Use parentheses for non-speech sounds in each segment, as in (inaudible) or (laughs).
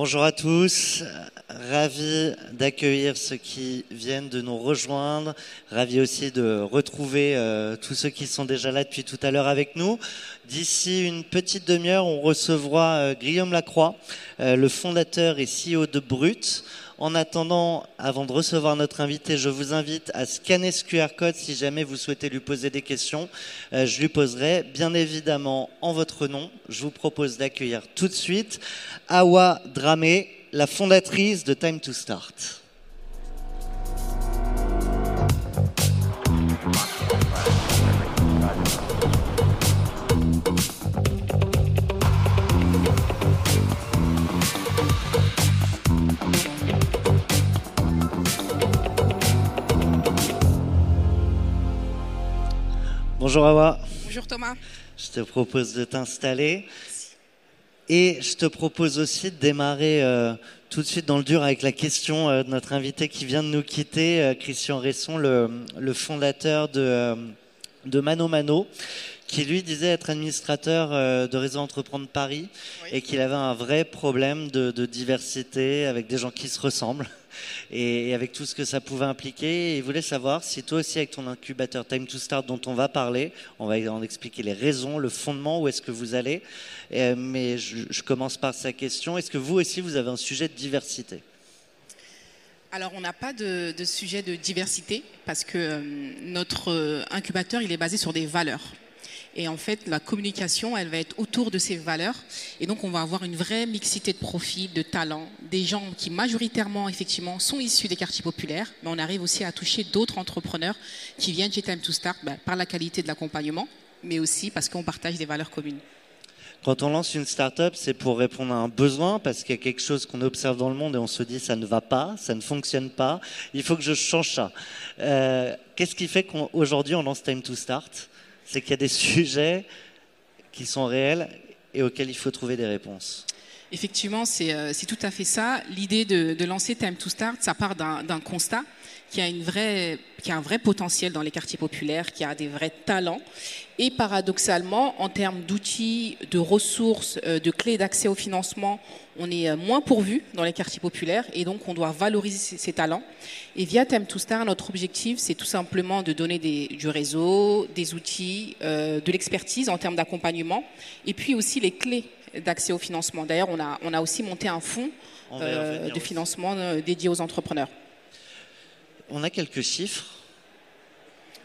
Bonjour à tous, ravi d'accueillir ceux qui viennent de nous rejoindre, ravi aussi de retrouver euh, tous ceux qui sont déjà là depuis tout à l'heure avec nous. D'ici une petite demi-heure, on recevra euh, Guillaume Lacroix, euh, le fondateur et CEO de Brut. En attendant, avant de recevoir notre invité, je vous invite à scanner ce QR code si jamais vous souhaitez lui poser des questions. Euh, je lui poserai bien évidemment en votre nom. Je vous propose d'accueillir tout de suite Awa Dramé, la fondatrice de Time to Start. Bonjour Awa. Bonjour Thomas. Je te propose de t'installer. Et je te propose aussi de démarrer euh, tout de suite dans le dur avec la question euh, de notre invité qui vient de nous quitter, euh, Christian Resson, le, le fondateur de, de Mano Mano, qui lui disait être administrateur euh, de Réseau Entreprendre Paris Oui. et qu'il avait un vrai problème de, de diversité avec des gens qui se ressemblent (laughs) et, et avec tout ce que ça pouvait impliquer. Et il voulait savoir si toi aussi avec ton incubateur Time to Start dont on va parler, on va en expliquer les raisons, le fondement, où est-ce que vous allez. Euh, mais je, je commence par sa question. Est-ce que vous aussi vous avez un sujet de diversité? Alors on n'a pas de, de sujet de diversité parce que euh, notre incubateur il est basé sur des valeurs. Et en fait, la communication, elle va être autour de ces valeurs. Et donc, on va avoir une vraie mixité de profils, de talents, des gens qui majoritairement, effectivement, sont issus des quartiers populaires. Mais on arrive aussi à toucher d'autres entrepreneurs qui viennent chez Time to Start bah, par la qualité de l'accompagnement, mais aussi parce qu'on partage des valeurs communes. Quand on lance une start-up, c'est pour répondre à un besoin, parce qu'il y a quelque chose qu'on observe dans le monde et on se dit ça ne va pas, ça ne fonctionne pas, il faut que je change ça. Euh, Qu'est-ce qui fait qu'aujourd'hui on lance Time to Start? C'est qu'il y a des (laughs) sujets qui sont réels et auxquels il faut trouver des réponses. Effectivement, c'est euh, tout à fait ça. L'idée de, lancer Time to Start, ça part d'un constat qui a, une vraie, qui a un vrai potentiel dans les quartiers populaires, qui a des vrais talents. Et paradoxalement, en termes d'outils, de ressources, euh, de clés d'accès au financement, on est euh, moins pourvu dans les quartiers populaires et donc on doit valoriser ces, talents. Et via Time to Start, notre objectif, c'est tout simplement de donner des, du réseau, des outils, euh, de l'expertise en termes d'accompagnement et puis aussi les clés d'accès au financement. D'ailleurs, on a, on a aussi monté un fonds euh, de financement dédié aux entrepreneurs. On a quelques chiffres.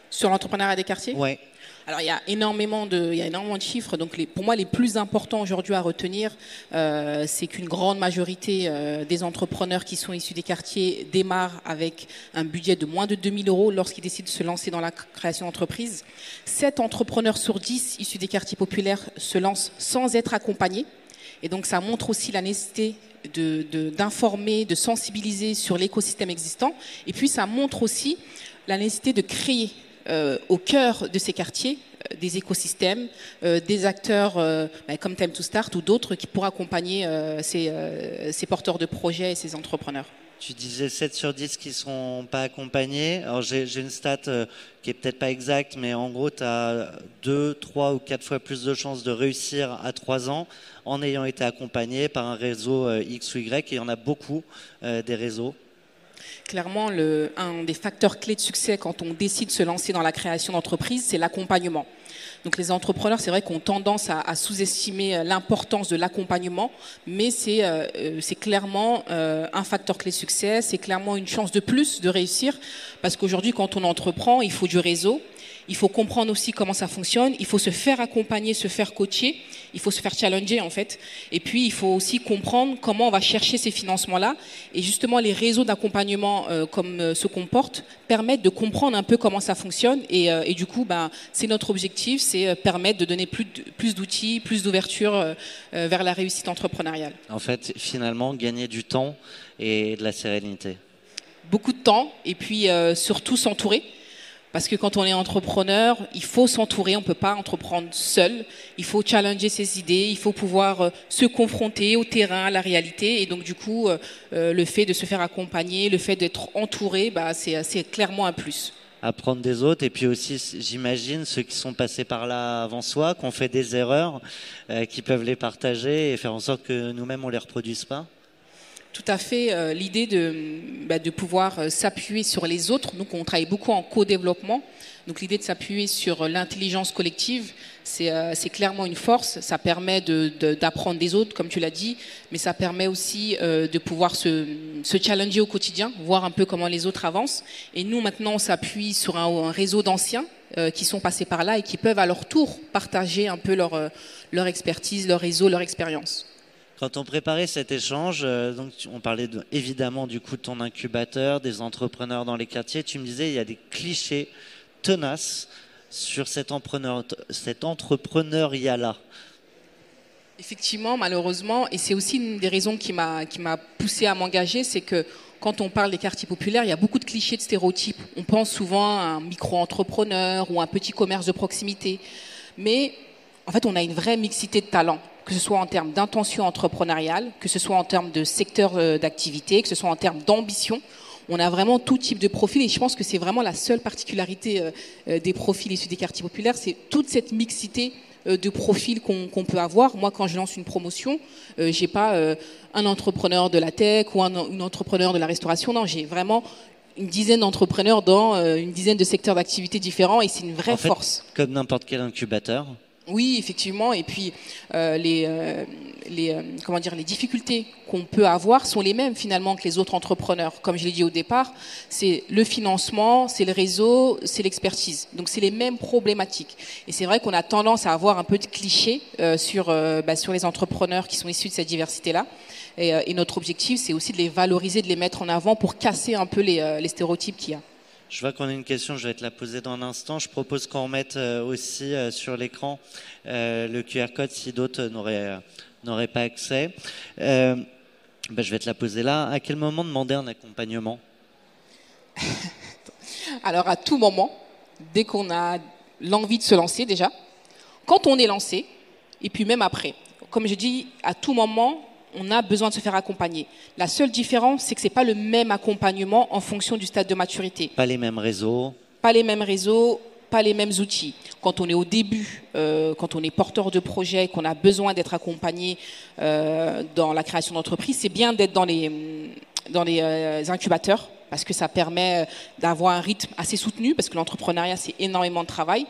Sur l'entrepreneuriat des quartiers Ouais. Alors, il y a énormément de, il y a énormément de chiffres. Donc, les, pour moi, les plus importants aujourd'hui à retenir, euh, c'est qu'une grande majorité euh, des entrepreneurs qui sont issus des quartiers démarrent avec un budget de moins de 2000 euros lorsqu'ils décident de se lancer dans la création d'entreprise. 7 entrepreneurs sur 10 issus des quartiers populaires se lancent sans être accompagnés. Et donc, ça montre aussi la nécessité d'informer, de, sensibiliser sur l'écosystème existant. Et puis, ça montre aussi la nécessité de créer euh, au cœur de ces quartiers euh, des écosystèmes, euh, des acteurs bah, comme Time to Start ou d'autres qui pourraient accompagner ces porteurs de projets et ces entrepreneurs. Tu disais 7 sur 10 qui sont pas accompagnés. Alors j'ai j'ai une stat euh, qui est peut-être pas exacte, mais en gros, tu as 2, 3 ou 4 fois plus de chances de réussir à 3 ans en ayant été accompagné par un réseau euh, X ou Y. Et il y en a beaucoup euh, des réseaux. Clairement, le, un des facteurs clés de succès quand on décide de se lancer dans la création d'entreprise, c'est l'accompagnement. Donc les entrepreneurs, c'est vrai qu'on tendance à, sous-estimer l'importance de l'accompagnement, mais c'est c'est clairement un facteur clé succès, c'est clairement une chance de plus de réussir, parce qu'aujourd'hui, quand on entreprend, il faut du réseau, il faut comprendre aussi comment ça fonctionne. Il faut se faire accompagner, se faire coacher. Il faut se faire challenger en fait. Et puis il faut aussi comprendre comment on va chercher ces financements-là. Et justement, les réseaux d'accompagnement euh, comme euh, se comportent permettent de comprendre un peu comment ça fonctionne. Et, euh, du coup, ben, c'est notre objectif, c'est permettre de donner plus, plus d'outils, plus d'ouverture vers la réussite entrepreneuriale. En fait, finalement, gagner du temps et de la sérénité. Beaucoup de temps et puis surtout s'entourer. Parce que quand on est entrepreneur, il faut s'entourer, on ne peut pas entreprendre seul. Il faut challenger ses idées, il faut pouvoir euh, se confronter au terrain, à la réalité. Et donc du coup, euh, euh, le fait de se faire accompagner, le fait d'être entouré, bah, c'est clairement un plus apprendre des autres et puis aussi j'imagine ceux qui sont passés par là avant soi, qui ont fait des erreurs, qui peuvent les partager et faire en sorte que nous-mêmes on les reproduise pas tout à fait euh, l'idée de, bah, pouvoir euh, s'appuyer sur les autres. Donc, on travaille beaucoup en co-développement. Donc, l'idée de s'appuyer sur l'intelligence collective, c'est euh, clairement une force. Ça permet d'apprendre de, des autres, comme tu l'as dit, mais ça permet aussi de pouvoir se, se, challenger au quotidien, voir un peu comment les autres avancent. Et nous, maintenant, on s'appuie sur un, un réseau d'anciens qui sont passés par là et qui peuvent à leur tour partager un peu leur, leur expertise, leur réseau, leur expérience. Quand on préparait cet échange, euh, on parlait évidemment du coup de ton incubateur, des entrepreneurs dans les quartiers. Tu me disais il y a des clichés tenaces sur cet, entrepreneur, cet entrepreneuriat-là. Effectivement, malheureusement, et c'est aussi une des raisons qui m'a qui m'a poussé à m'engager, c'est que quand on parle des quartiers populaires, il y a beaucoup de clichés, de stéréotypes. On pense souvent à un micro-entrepreneur ou un petit commerce de proximité, mais en fait, on a une vraie mixité de talents que ce soit en termes d'intention entrepreneuriale, que ce soit en termes de secteur euh, d'activité, que ce soit en termes d'ambition. On a vraiment tout type de profil et je pense que c'est vraiment la seule particularité euh, euh, des profils issus des quartiers populaires, c'est toute cette mixité de profils qu'on peut avoir. Moi, quand je lance une promotion, j'ai pas un entrepreneur de la tech ou un, entrepreneur de la restauration. Non, j'ai vraiment une dizaine d'entrepreneurs dans une dizaine de secteurs d'activité différents et c'est une vraie force. Comme n'importe quel incubateur, oui, effectivement. Et puis euh, les, euh, les euh, comment dire les difficultés qu'on peut avoir sont les mêmes finalement que les autres entrepreneurs. Comme je l'ai dit au départ, c'est le financement, c'est le réseau, c'est l'expertise. Donc c'est les mêmes problématiques. Et c'est vrai qu'on a tendance à avoir un peu de clichés sur bah, sur les entrepreneurs qui sont issus de cette diversité-là. Et, et, notre objectif, c'est aussi de les valoriser, de les mettre en avant pour casser un peu les, les stéréotypes qu'il y a. Je vois qu'on a une question, je vais te la poser dans un instant. Je propose qu'on mette euh, aussi euh, sur l'écran euh, le QR code si d'autres n'auraient pas accès. Ben, je vais te la poser là. À quel moment demander un accompagnement? (laughs) Alors à tout moment, dès qu'on a l'envie de se lancer déjà, quand on est lancé, et puis même après. Comme je dis, à tout moment, on a besoin de se faire accompagner. La seule différence, c'est que ce n'est pas le même accompagnement en fonction du stade de maturité. Pas les mêmes réseaux. Pas les mêmes réseaux, pas les mêmes outils. Quand on est au début, euh, quand on est porteur de projet, qu'on a besoin d'être accompagné euh, dans la création d'entreprise, c'est bien d'être dans les, dans les euh, incubateurs parce que ça permet d'avoir un rythme assez soutenu parce que l'entrepreneuriat, c'est énormément de travail.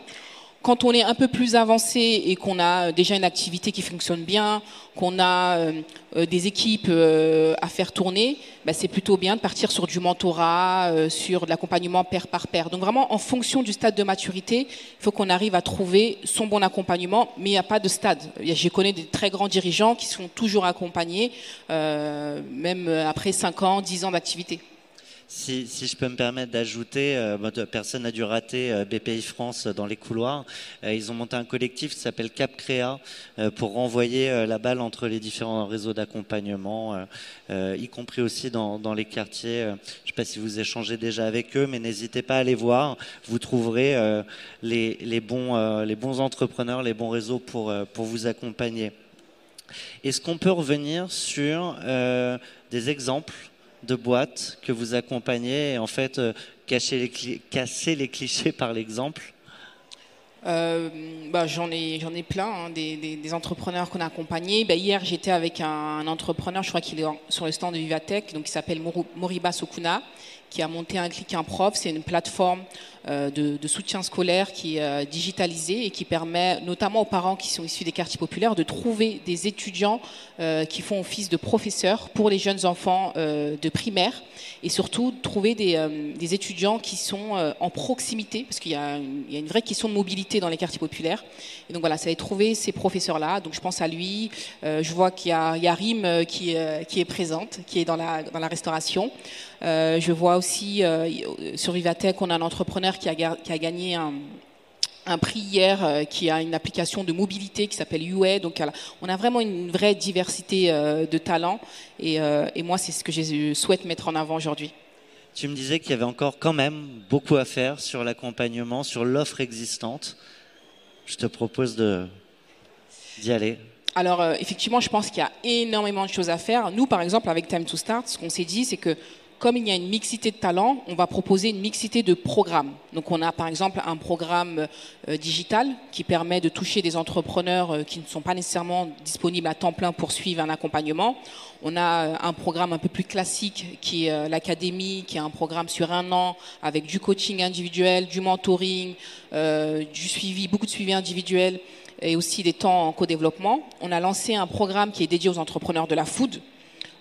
Quand on est un peu plus avancé et qu'on a déjà une activité qui fonctionne bien, qu'on a euh, euh, des équipes euh, à faire tourner, bah, c'est plutôt bien de partir sur du mentorat, sur de l'accompagnement pair par pair. Donc vraiment, en fonction du stade de maturité, il faut qu'on arrive à trouver son bon accompagnement, mais il n'y a pas de stade. Je connais des très grands dirigeants qui sont toujours accompagnés, même après 5 ans, 10 ans d'activité. Si, je peux me permettre d'ajouter, euh, personne n'a dû rater euh, BPI France dans les couloirs. Euh, ils ont monté un collectif qui s'appelle Cap Créa pour renvoyer la balle entre les différents réseaux d'accompagnement, y compris aussi dans, les quartiers. je ne sais pas si vous échangez déjà avec eux, mais n'hésitez pas à aller voir. Vous trouverez les, bons, les bons entrepreneurs, les bons réseaux pour, pour vous accompagner. Est-ce qu'on peut revenir sur des exemples de boîtes que vous accompagnez et en fait euh, casser les clichés par l'exemple? Euh, bah, j'en ai plein hein, des, entrepreneurs qu'on a accompagnés. Bah, hier j'étais avec un, entrepreneur, je crois qu'il est sur le stand de Vivatech, donc s'appelle Moriba Sokuna, qui a monté un clic un prof. C'est une plateforme euh, de, soutien scolaire qui est euh, digitalisée et qui permet notamment aux parents qui sont issus des quartiers populaires de trouver des étudiants euh, qui font office de professeurs pour les jeunes enfants de primaire et surtout trouver des, étudiants qui sont en proximité parce qu'il y, a une vraie question de mobilité dans les quartiers populaires. Et donc voilà, ça va trouver ces professeurs-là. Donc je pense à lui. je vois qu'il y a, il Rim qui, est présente, qui est dans la, restauration. Je vois aussi sur Vivatech, on a un entrepreneur qui a, qui a gagné un, un prix hier euh, qui a une application de mobilité qui s'appelle UA. Donc on a vraiment une vraie diversité de talents et, et moi c'est ce que je souhaite mettre en avant aujourd'hui. Tu me disais qu'il y avait encore quand même beaucoup à faire sur l'accompagnement, sur l'offre existante. Je te propose d'y aller. Alors effectivement, je pense qu'il y a énormément de choses à faire. Nous, par exemple, avec Time to Start, ce qu'on s'est dit, c'est que comme il y a une mixité de talents, on va proposer une mixité de programmes. Donc on a par exemple un programme euh, digital qui permet de toucher des entrepreneurs euh, qui ne sont pas nécessairement disponibles à temps plein pour suivre un accompagnement. On a euh, un programme un peu plus classique qui est l'académie, qui est un programme sur un an avec du coaching individuel, du mentoring, du suivi, beaucoup de suivi individuel et aussi des temps en co-développement. On a lancé un programme qui est dédié aux entrepreneurs de la food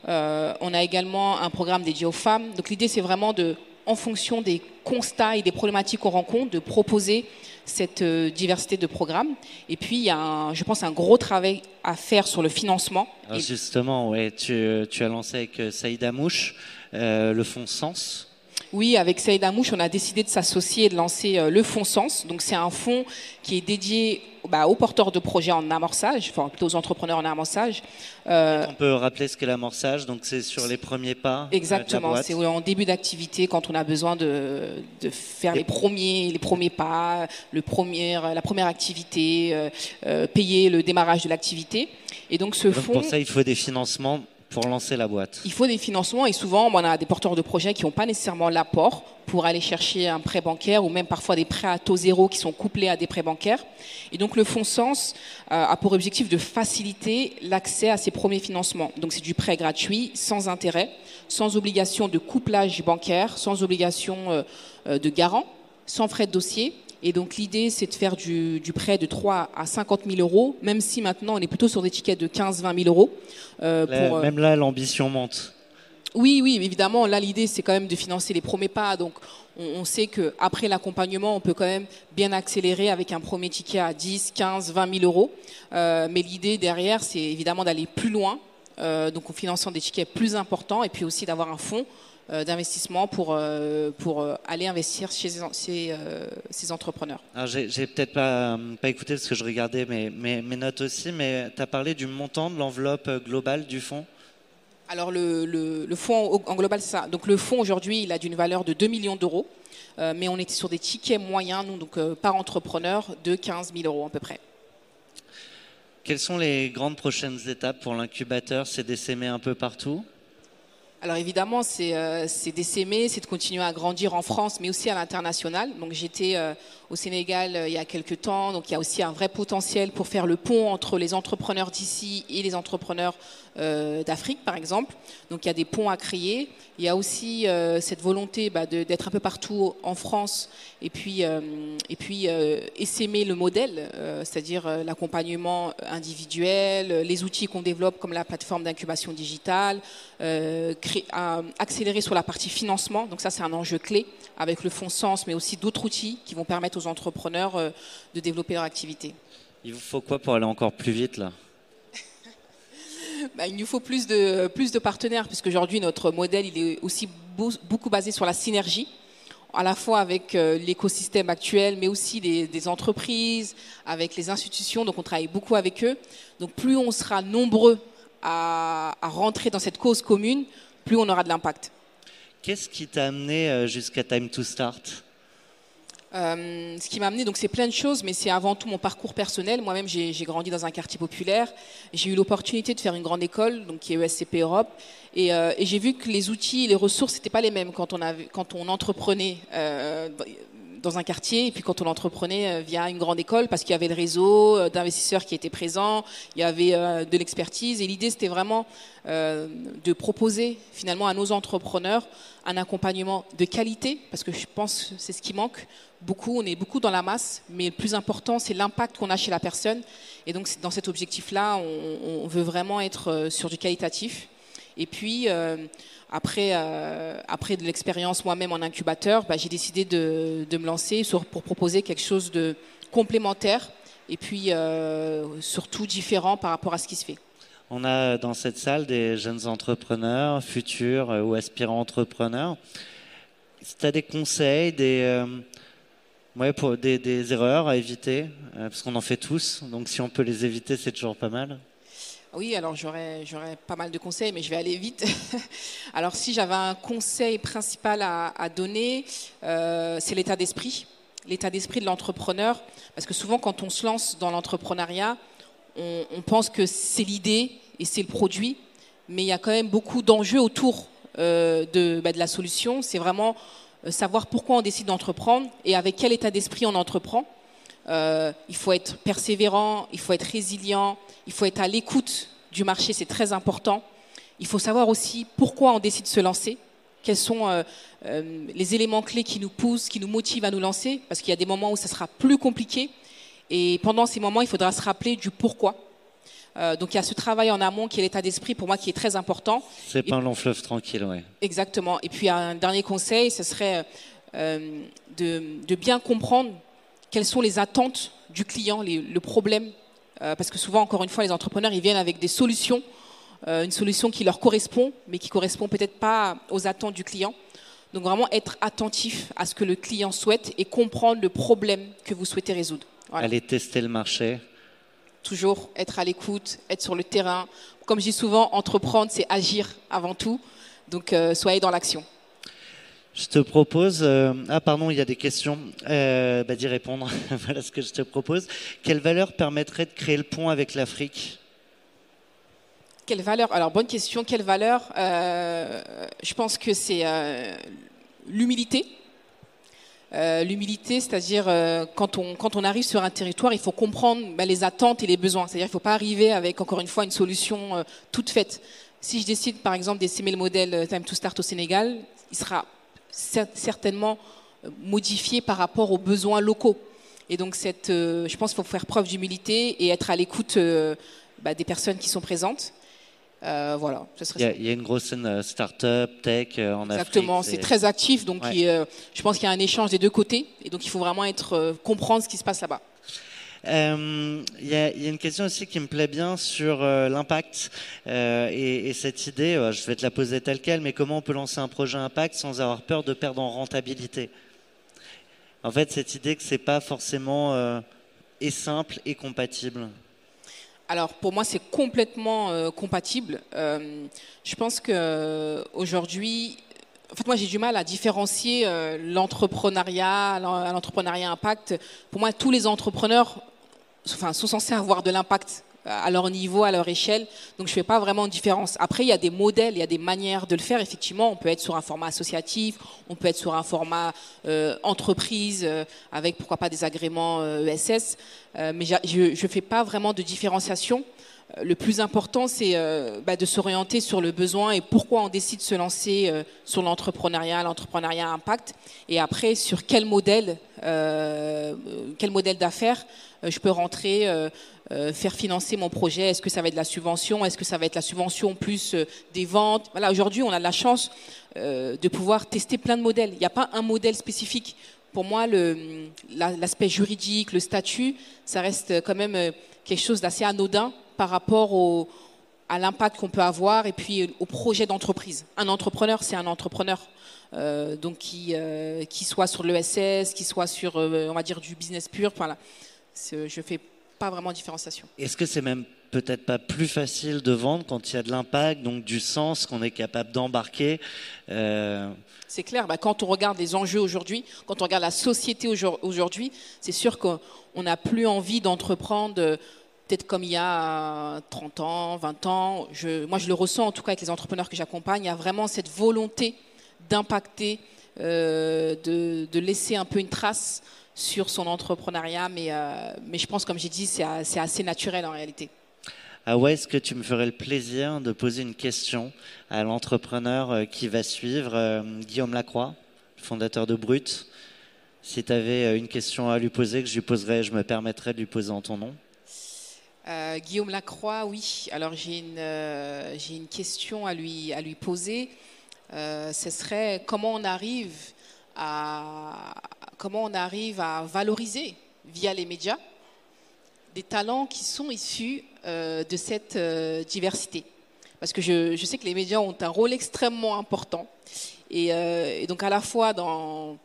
euh, on a également un programme dédié aux femmes. Donc l'idée, c'est vraiment de, en fonction des constats et des problématiques qu'on rencontre, de proposer cette euh, diversité de programmes. Et puis, il y a, je pense, un gros travail à faire sur le financement. justement, ouais, tu, as lancé avec euh, Saïd Amouche le fonds Sens. Oui, avec Saïd Amouche, on a décidé de s'associer et de lancer le fonds Sens. Donc, c'est un fonds qui est dédié bah, aux porteurs de projets en amorçage, enfin plutôt aux entrepreneurs en amorçage. Euh, on peut rappeler ce qu'est l'amorçage, donc c'est sur les premiers pas. Euh, Exactement, c'est en début d'activité quand on a besoin de, de faire les premiers, les premiers pas, le premier, la première activité, euh, payer le démarrage de l'activité. Et donc ce fonds. Pour ça, il faut des financements pour lancer la boîte Il faut des financements et souvent on a des porteurs de projets qui n'ont pas nécessairement l'apport pour aller chercher un prêt bancaire ou même parfois des prêts à taux zéro qui sont couplés à des prêts bancaires. Et donc le fonds Sens euh, a pour objectif de faciliter l'accès à ces premiers financements. Donc c'est du prêt gratuit, sans intérêt, sans obligation de couplage bancaire, sans obligation euh, euh, de garant, sans frais de dossier et donc l'idée, c'est de faire du, prêt de 3 à 50 000 euros, même si maintenant on est plutôt sur des tickets de 15-20 000 euros. Euh, pour, euh, même là, l'ambition monte. Oui, oui, évidemment. Là, l'idée, c'est quand même de financer les premiers pas. Donc, on, sait qu'après l'accompagnement, on peut quand même bien accélérer avec un premier ticket à 10, 15, 20 000 euros. Euh, mais l'idée derrière, c'est évidemment d'aller plus loin, donc en finançant des tickets plus importants, et puis aussi d'avoir un fonds euh, d'investissement pour, euh, pour euh, aller investir chez ces, entrepreneurs. J'ai, peut-être pas, pas écouté parce que je regardais mes, mes, notes aussi, mais tu as parlé du montant de l'enveloppe globale du fonds alors le, fonds en global, ça. Donc le fonds aujourd'hui, il a d'une valeur de 2 millions d'euros, mais on était sur des tickets moyens, nous, donc par entrepreneur, de 15 000 euros à peu près. Quelles sont les grandes prochaines étapes pour l'incubateur? C'est d'essaimer un peu partout? Alors évidemment, c'est euh, c'est de continuer à grandir en France, mais aussi à l'international. Donc j'étais euh, au Sénégal euh, il y a quelques temps, donc il y a aussi un vrai potentiel pour faire le pont entre les entrepreneurs d'ici et les entrepreneurs euh, d'Afrique, par exemple. Donc il y a des ponts à créer. Il y a aussi cette volonté bah, d'être un peu partout en France et puis, et essaimer le modèle, c'est-à-dire l'accompagnement individuel, les outils qu'on développe comme la plateforme d'incubation digitale, accélérer sur la partie financement. Donc ça, c'est un enjeu clé avec le fonds Sens, mais aussi d'autres outils qui vont permettre aux entrepreneurs euh, de développer leur activité. Il vous faut quoi pour aller encore plus vite là? (laughs) Bah, il nous faut plus de, plus de partenaires, puisque aujourd'hui notre modèle il est aussi beaucoup basé sur la synergie, à la fois avec euh, l'écosystème actuel, mais aussi des, entreprises, avec les institutions. Donc on travaille beaucoup avec eux. Donc plus on sera nombreux à rentrer dans cette cause commune, plus on aura de l'impact. Qu'est-ce qui t'a amené euh, jusqu'à Time to Start? Euh, ce qui m'a amené, donc c'est plein de choses, mais c'est avant tout mon parcours personnel. Moi-même, j'ai grandi dans un quartier populaire. J'ai eu l'opportunité de faire une grande école, donc qui est ESCP Europe, et, euh, et j'ai vu que les outils, les ressources, n'étaient pas les mêmes quand on, avait, quand on entreprenait dans un quartier, et puis quand on entreprenait via une grande école, parce qu'il y avait le réseau d'investisseurs qui étaient présents, il y avait de l'expertise, et l'idée c'était vraiment de proposer finalement à nos entrepreneurs un accompagnement de qualité, parce que je pense que c'est ce qui manque beaucoup, on est beaucoup dans la masse, mais le plus important c'est l'impact qu'on a chez la personne, et donc dans cet objectif-là, on, veut vraiment être sur du qualitatif. Et puis, après, euh, après de l'expérience moi-même en incubateur, bah, j'ai décidé de, me lancer pour proposer quelque chose de complémentaire et puis euh, surtout différent par rapport à ce qui se fait. On a dans cette salle des jeunes entrepreneurs, futurs euh, ou aspirants entrepreneurs. Si tu as des conseils, des, des, des, erreurs à éviter, parce qu'on en fait tous, donc si on peut les éviter, c'est toujours pas mal. Oui, alors j'aurais, pas mal de conseils, mais je vais aller vite. (laughs) alors si j'avais un conseil principal à, donner, euh, c'est l'état d'esprit. L'état d'esprit de l'entrepreneur. Parce que souvent, quand on se lance dans l'entrepreneuriat, on, pense que c'est l'idée et c'est le produit, mais il y a quand même beaucoup d'enjeux autour euh, de, bah, de, la solution. C'est vraiment euh, savoir pourquoi on décide d'entreprendre et avec quel état d'esprit on entreprend. Il faut être persévérant, il faut être résilient, il faut être à l'écoute du marché, c'est très important. Il faut savoir aussi pourquoi on décide de se lancer, quels sont euh, euh, les éléments clés qui nous poussent, qui nous motivent à nous lancer, parce qu'il y a des moments où ça sera plus compliqué. Et pendant ces moments, il faudra se rappeler du pourquoi. Euh, donc il y a ce travail en amont qui est l'état d'esprit pour moi qui est très important. C'est pas un long fleuve tranquille, oui. Exactement. Et puis un dernier conseil, ce serait de, de, bien comprendre quelles sont les attentes du client, les, le problème euh, parce que souvent, encore une fois, les entrepreneurs, ils viennent avec des solutions, euh, une solution qui leur correspond, mais qui correspond peut-être pas aux attentes du client. Donc vraiment être attentif à ce que le client souhaite et comprendre le problème que vous souhaitez résoudre. Aller tester le marché. Toujours être à l'écoute, être sur le terrain. Comme je dis souvent, entreprendre, c'est agir avant tout. Donc euh, soyez dans l'action. Je te propose, euh, ah pardon, il y a des questions, euh, bah, d'y répondre. (laughs) voilà ce que je te propose. Quelle valeur permettrait de créer le pont avec l'Afrique? Quelle valeur? Alors bonne question. Quelle valeur? Euh, Je pense que c'est l'humilité. l'humilité, c'est-à-dire quand, on, quand on arrive sur un territoire, il faut comprendre bah, les attentes et les besoins. C'est-à-dire qu'il ne faut pas arriver avec encore une fois une solution toute faite. Si je décide par exemple d'essayer le modèle Time to Start au Sénégal, il sera certainement euh, modifié par rapport aux besoins locaux. Et donc, cette, euh, je pense qu'il faut faire preuve d'humilité et être à l'écoute euh, bah, des personnes qui sont présentes. voilà, il, y a, une grosse scène start-up, tech en Afrique. Exactement, c'est très actif, donc je pense qu'il y a un échange des deux côtés, et donc il faut vraiment être, comprendre ce qui se passe là-bas. Euh, il y, a, une question aussi qui me plaît bien sur euh, l'impact euh, et, cette idée, je vais te la poser telle quelle, mais comment on peut lancer un projet impact sans avoir peur de perdre en rentabilité? En fait, cette idée que c'est pas forcément et simple et compatible. Alors pour moi, c'est complètement compatible. je pense que aujourd'hui, en fait, moi, j'ai du mal à différencier l'entrepreneuriat, l'entrepreneuriat impact. Pour moi, tous les entrepreneurs enfin, sont censés avoir de l'impact à leur niveau, à leur échelle. Donc je ne fais pas vraiment de différence. Après, il y a des modèles, il y a des manières de le faire. Effectivement, on peut être sur un format associatif, on peut être sur un format euh, entreprise, euh, avec pourquoi pas des agréments ESS. Euh, mais je ne fais pas vraiment de différenciation. Le plus important, c'est bah, de s'orienter sur le besoin et pourquoi on décide de se lancer sur l'entrepreneuriat, l'entrepreneuriat impact. Et après, sur quel modèle, quel modèle d'affaires euh, je peux rentrer, euh, euh, faire financer mon projet. Est-ce que ça va être la subvention? Est-ce que ça va être la subvention plus des ventes? Voilà, aujourd'hui, on a la chance de pouvoir tester plein de modèles. Il n'y a pas un modèle spécifique. Pour moi, l'aspect juridique, le statut, ça reste quand même quelque chose d'assez anodin par rapport au, à l'impact qu'on peut avoir et puis au projet d'entreprise. Un entrepreneur, c'est un entrepreneur. donc qui, qui soit sur l'ESS, qui soit sur, on va dire, du business pur. Voilà je ne fais pas vraiment de différenciation. Est-ce que c'est même peut-être pas plus facile de vendre quand il y a de l'impact, donc du sens qu'on est capable d'embarquer euh, C'est clair, bah, quand on regarde les enjeux aujourd'hui, quand on regarde la société aujourd'hui, c'est sûr qu'on n'a plus envie d'entreprendre euh, peut-être comme il y a 30 ans, 20 ans. Moi, je le ressens en tout cas avec les entrepreneurs que j'accompagne, il y a vraiment cette volonté d'impacter de, de, laisser un peu une trace sur son entrepreneuriat, mais, mais je pense, comme j'ai dit, c'est assez naturel en réalité. Ah ouais, est-ce que tu me ferais le plaisir de poser une question à l'entrepreneur qui va suivre, Guillaume Lacroix, fondateur de Brut? Si tu avais une question à lui poser, que je lui poserais, je me permettrais de lui poser en ton nom. Euh, Guillaume Lacroix, oui. Alors j'ai une, euh, une question à lui, à lui poser. Euh, ce serait comment on arrive à comment on arrive à valoriser via les médias des talents qui sont issus de cette diversité. Parce que je, je, sais que les médias ont un rôle extrêmement important et, et donc à la fois dans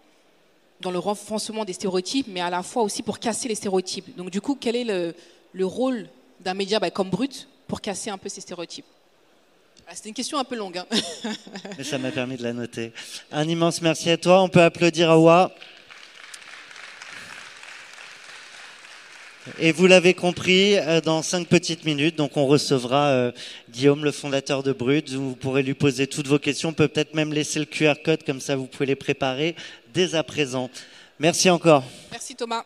dans le renforcement des stéréotypes, mais à la fois aussi pour casser les stéréotypes. Donc du coup, quel est le, le rôle d'un média bah, comme Brut pour casser un peu ces stéréotypes ah, C'était une question un peu longue. Hein. (laughs) Mais ça m'a permis de la noter. Un immense merci à toi. On peut applaudir Awa. Et vous l'avez compris, euh, dans cinq petites minutes, donc on recevra euh, Guillaume, le fondateur de Brut. Vous pourrez lui poser toutes vos questions. On peut peut-être même laisser le QR code, comme ça vous pouvez les préparer dès à présent. Merci encore. Merci Thomas.